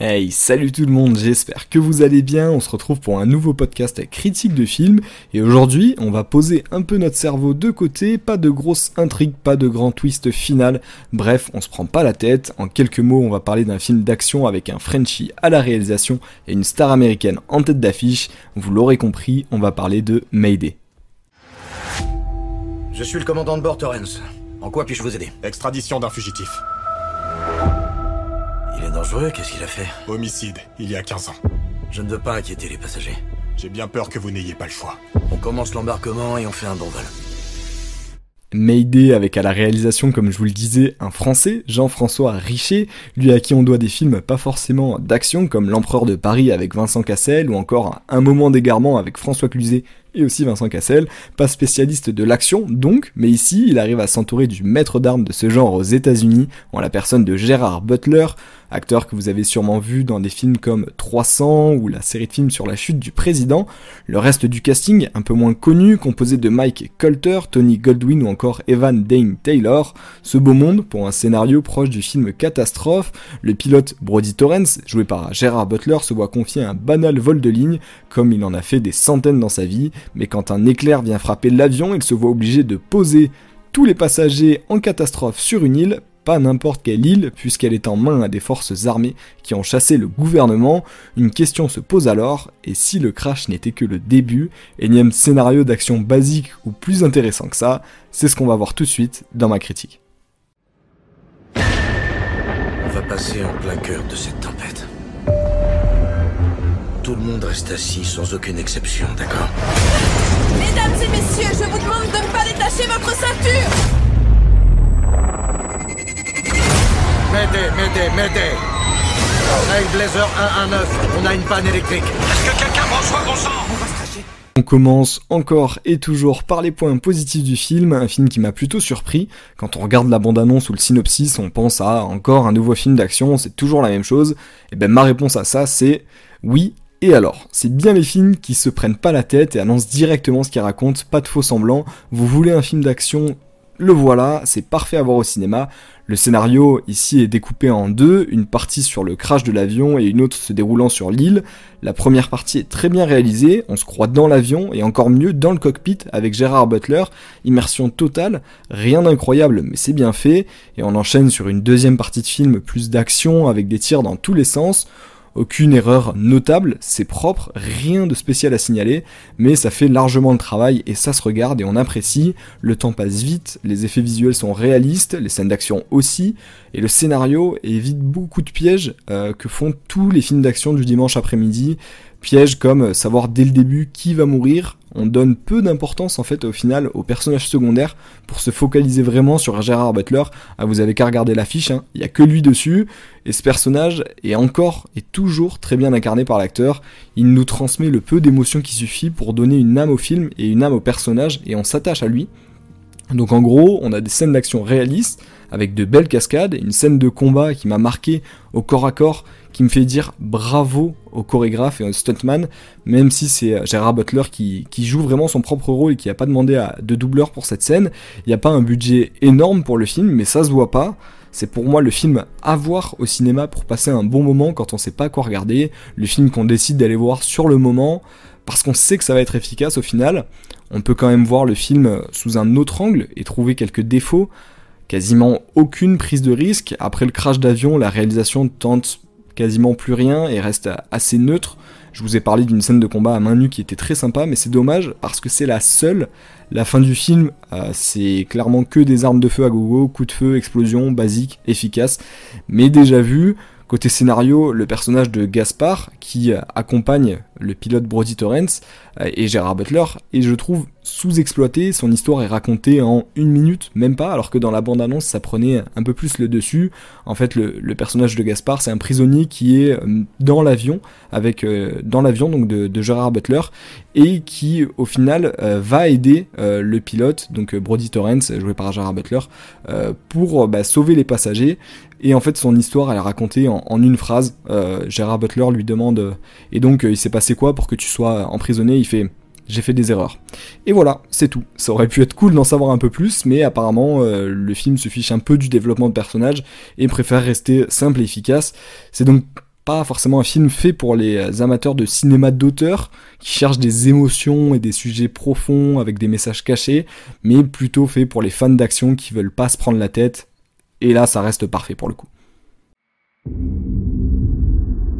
Hey, salut tout le monde, j'espère que vous allez bien. On se retrouve pour un nouveau podcast critique de film. Et aujourd'hui, on va poser un peu notre cerveau de côté. Pas de grosses intrigues, pas de grand twist final. Bref, on se prend pas la tête. En quelques mots, on va parler d'un film d'action avec un Frenchie à la réalisation et une star américaine en tête d'affiche. Vous l'aurez compris, on va parler de Mayday. Je suis le commandant de bord Torrance. En quoi puis-je vous aider? Extradition d'un fugitif. Dangereux, qu'est-ce qu'il a fait Homicide, il y a 15 ans. Je ne veux pas inquiéter les passagers. J'ai bien peur que vous n'ayez pas le choix. On commence l'embarquement et on fait un bon vol. Mayday avec à la réalisation, comme je vous le disais, un Français, Jean-François Richer, lui à qui on doit des films pas forcément d'action comme L'Empereur de Paris avec Vincent Cassel ou encore Un moment d'égarement avec François Cluzet et aussi Vincent Cassel, pas spécialiste de l'action donc, mais ici il arrive à s'entourer du maître d'armes de ce genre aux États-Unis en la personne de Gérard Butler, acteur que vous avez sûrement vu dans des films comme 300 ou la série de films sur la chute du président. Le reste du casting, un peu moins connu, composé de Mike Colter, Tony Goldwyn ou encore Evan Dane Taylor. Ce beau monde pour un scénario proche du film Catastrophe. Le pilote Brody Torrance, joué par Gérard Butler, se voit confier un banal vol de ligne, comme il en a fait des centaines dans sa vie, mais quand un éclair vient frapper l'avion, il se voit obligé de poser tous les passagers en catastrophe sur une île pas n'importe quelle île, puisqu'elle est en main à des forces armées qui ont chassé le gouvernement. Une question se pose alors, et si le crash n'était que le début, énième scénario d'action basique ou plus intéressant que ça, c'est ce qu'on va voir tout de suite dans ma critique. On va passer en plein cœur de cette tempête. Tout le monde reste assis sans aucune exception, d'accord? M'aidez, m'aidez, m'aidez Hey Blazer 119, on a une panne électrique. Est-ce que quelqu'un reçoit bon sang On va se cracher. On commence encore et toujours par les points positifs du film, un film qui m'a plutôt surpris. Quand on regarde la bande-annonce ou le synopsis, on pense à encore un nouveau film d'action, c'est toujours la même chose. Et ben ma réponse à ça c'est oui, et alors, c'est bien les films qui se prennent pas la tête et annoncent directement ce qu'ils racontent, pas de faux semblants. Vous voulez un film d'action le voilà, c'est parfait à voir au cinéma. Le scénario ici est découpé en deux, une partie sur le crash de l'avion et une autre se déroulant sur l'île. La première partie est très bien réalisée, on se croit dans l'avion et encore mieux dans le cockpit avec Gérard Butler, immersion totale, rien d'incroyable mais c'est bien fait, et on enchaîne sur une deuxième partie de film plus d'action avec des tirs dans tous les sens. Aucune erreur notable, c'est propre, rien de spécial à signaler, mais ça fait largement le travail et ça se regarde et on apprécie. Le temps passe vite, les effets visuels sont réalistes, les scènes d'action aussi, et le scénario évite beaucoup de pièges euh, que font tous les films d'action du dimanche après-midi. Pièges comme savoir dès le début qui va mourir, on donne peu d'importance en fait au final aux personnages secondaires pour se focaliser vraiment sur Gérard Butler. Ah, vous avez qu'à regarder l'affiche, hein. il y a que lui dessus, et ce personnage est encore et toujours très bien incarné par l'acteur. Il nous transmet le peu d'émotion qui suffit pour donner une âme au film et une âme au personnage, et on s'attache à lui. Donc en gros, on a des scènes d'action réalistes, avec de belles cascades, une scène de combat qui m'a marqué au corps à corps, qui me fait dire bravo au chorégraphe et au stuntman, même si c'est euh, Gérard Butler qui, joue vraiment son propre rôle et qui n'a pas demandé de doubleur pour cette scène. Il n'y a pas un budget énorme pour le film, mais ça se voit pas. C'est pour moi le film à voir au cinéma pour passer un bon moment quand on sait pas quoi regarder, le film qu'on décide d'aller voir sur le moment, parce qu'on sait que ça va être efficace au final. On peut quand même voir le film sous un autre angle et trouver quelques défauts. Quasiment aucune prise de risque. Après le crash d'avion, la réalisation tente quasiment plus rien et reste assez neutre. Je vous ai parlé d'une scène de combat à main nue qui était très sympa, mais c'est dommage parce que c'est la seule. La fin du film, euh, c'est clairement que des armes de feu à gogo, coups de feu, explosion, basique, efficace, mais déjà vu. Côté scénario, le personnage de Gaspard, qui euh, accompagne le pilote Brody Torrance euh, et Gérard Butler, et je trouve sous-exploité, son histoire est racontée en une minute, même pas, alors que dans la bande-annonce ça prenait un peu plus le dessus. En fait, le, personnage de Gaspard, c'est un prisonnier qui est euh, dans l'avion, avec dans l'avion de, Gérard Butler, et qui au final va aider le pilote, donc Brody Torrance, joué par Gérard Butler, pour bah, sauver les passagers. Et en fait, son histoire, elle est racontée en, une phrase. Gérard Butler lui demande, et donc il s'est passé quoi pour que tu sois emprisonné? Il fait j'ai fait des erreurs. Et voilà, c'est tout. Ça aurait pu être cool d'en savoir un peu plus, mais apparemment euh, le film se fiche un peu du développement de personnages et préfère rester simple et efficace. C'est donc pas forcément un film fait pour les amateurs de cinéma d'auteur, qui cherchent des émotions et des sujets profonds avec des messages cachés, mais plutôt fait pour les fans d'action qui veulent pas se prendre la tête, et là ça reste parfait pour le coup.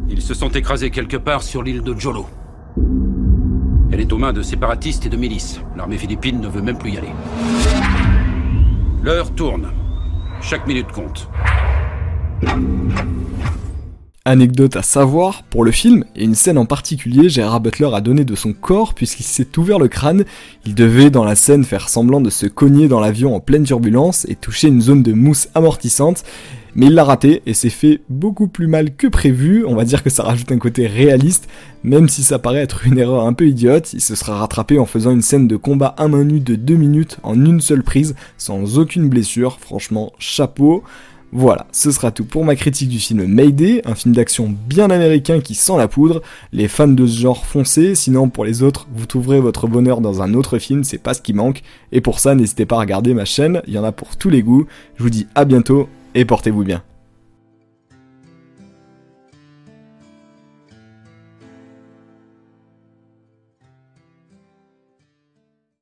Ils se sont écrasés quelque part sur l'île de Jolo. Elle est aux mains de séparatistes et de milices. L'armée philippine ne veut même plus y aller. L'heure tourne. Chaque minute compte. Anecdote à savoir, pour le film, et une scène en particulier, Gérard Butler a donné de son corps puisqu'il s'est ouvert le crâne. Il devait dans la scène faire semblant de se cogner dans l'avion en pleine turbulence et toucher une zone de mousse amortissante. Mais il l'a raté et s'est fait beaucoup plus mal que prévu. On va dire que ça rajoute un côté réaliste, même si ça paraît être une erreur un peu idiote. Il se sera rattrapé en faisant une scène de combat à main nue de 2 minutes en une seule prise, sans aucune blessure. Franchement, chapeau. Voilà, ce sera tout pour ma critique du film Mayday, un film d'action bien américain qui sent la poudre. Les fans de ce genre foncez, sinon pour les autres, vous trouverez votre bonheur dans un autre film, c'est pas ce qui manque. Et pour ça, n'hésitez pas à regarder ma chaîne, il y en a pour tous les goûts. Je vous dis à bientôt et portez-vous bien.